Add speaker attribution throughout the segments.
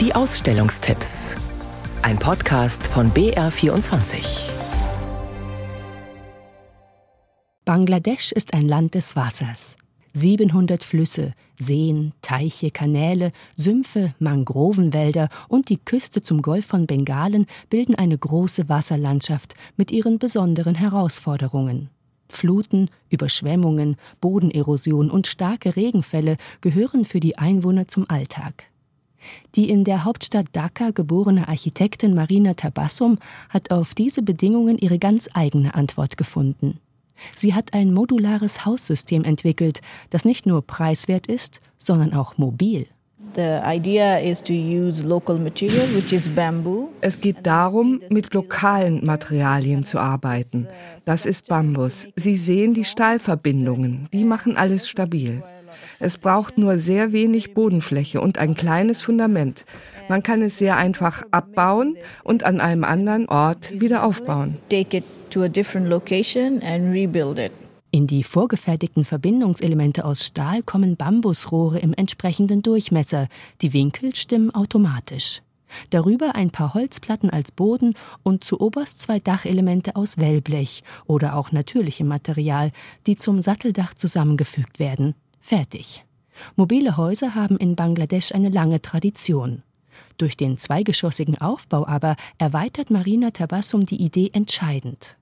Speaker 1: Die Ausstellungstipps. Ein Podcast von BR24.
Speaker 2: Bangladesch ist ein Land des Wassers. 700 Flüsse, Seen, Teiche, Kanäle, Sümpfe, Mangrovenwälder und die Küste zum Golf von Bengalen bilden eine große Wasserlandschaft mit ihren besonderen Herausforderungen. Fluten, Überschwemmungen, Bodenerosion und starke Regenfälle gehören für die Einwohner zum Alltag. Die in der Hauptstadt Dhaka geborene Architektin Marina Tabassum hat auf diese Bedingungen ihre ganz eigene Antwort gefunden. Sie hat ein modulares Haussystem entwickelt, das nicht nur preiswert ist, sondern auch mobil.
Speaker 3: Es geht darum, mit lokalen Materialien zu arbeiten. Das ist Bambus. Sie sehen die Stahlverbindungen, die machen alles stabil. Es braucht nur sehr wenig Bodenfläche und ein kleines Fundament. Man kann es sehr einfach abbauen und an einem anderen Ort wieder aufbauen.
Speaker 2: In die vorgefertigten Verbindungselemente aus Stahl kommen Bambusrohre im entsprechenden Durchmesser. Die Winkel stimmen automatisch. Darüber ein paar Holzplatten als Boden und zu oberst zwei Dachelemente aus Wellblech oder auch natürlichem Material, die zum Satteldach zusammengefügt werden. Fertig. Mobile Häuser haben in Bangladesch eine lange Tradition. Durch den zweigeschossigen Aufbau aber erweitert Marina Tabassum die Idee entscheidend.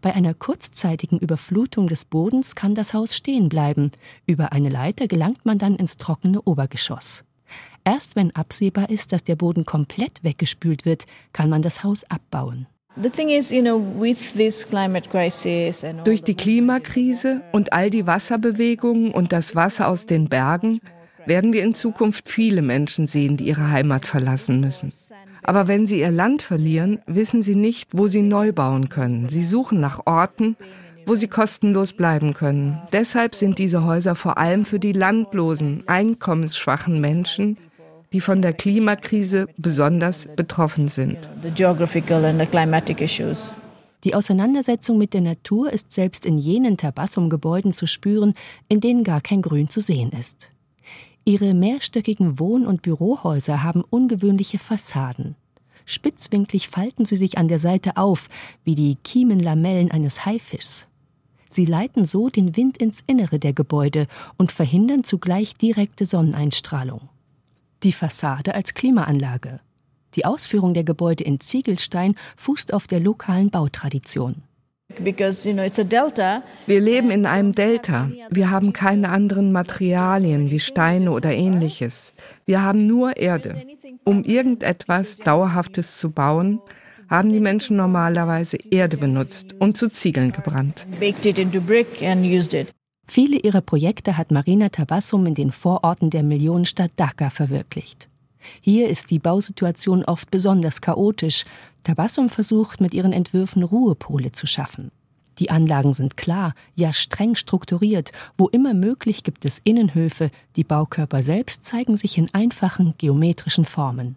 Speaker 2: Bei einer kurzzeitigen Überflutung des Bodens kann das Haus stehen bleiben. Über eine Leiter gelangt man dann ins trockene Obergeschoss. Erst wenn absehbar ist, dass der Boden komplett weggespült wird, kann man das Haus abbauen.
Speaker 3: Durch die Klimakrise und all die Wasserbewegungen und das Wasser aus den Bergen werden wir in Zukunft viele Menschen sehen, die ihre Heimat verlassen müssen. Aber wenn sie ihr Land verlieren, wissen sie nicht, wo sie neu bauen können. Sie suchen nach Orten, wo sie kostenlos bleiben können. Deshalb sind diese Häuser vor allem für die landlosen, einkommensschwachen Menschen, die von der Klimakrise besonders betroffen sind.
Speaker 2: Die Auseinandersetzung mit der Natur ist selbst in jenen Tabassum-Gebäuden zu spüren, in denen gar kein Grün zu sehen ist. Ihre mehrstöckigen Wohn- und Bürohäuser haben ungewöhnliche Fassaden. Spitzwinklig falten sie sich an der Seite auf, wie die Kiemenlamellen eines Haifischs. Sie leiten so den Wind ins Innere der Gebäude und verhindern zugleich direkte Sonneneinstrahlung. Die Fassade als Klimaanlage. Die Ausführung der Gebäude in Ziegelstein fußt auf der lokalen Bautradition.
Speaker 3: Wir leben in einem Delta. Wir haben keine anderen Materialien wie Steine oder ähnliches. Wir haben nur Erde. Um irgendetwas Dauerhaftes zu bauen, haben die Menschen normalerweise Erde benutzt und zu Ziegeln gebrannt.
Speaker 2: Viele ihrer Projekte hat Marina Tabassum in den Vororten der Millionenstadt Dhaka verwirklicht. Hier ist die Bausituation oft besonders chaotisch. Tabassum versucht mit ihren Entwürfen Ruhepole zu schaffen. Die Anlagen sind klar, ja streng strukturiert. Wo immer möglich gibt es Innenhöfe. Die Baukörper selbst zeigen sich in einfachen geometrischen Formen.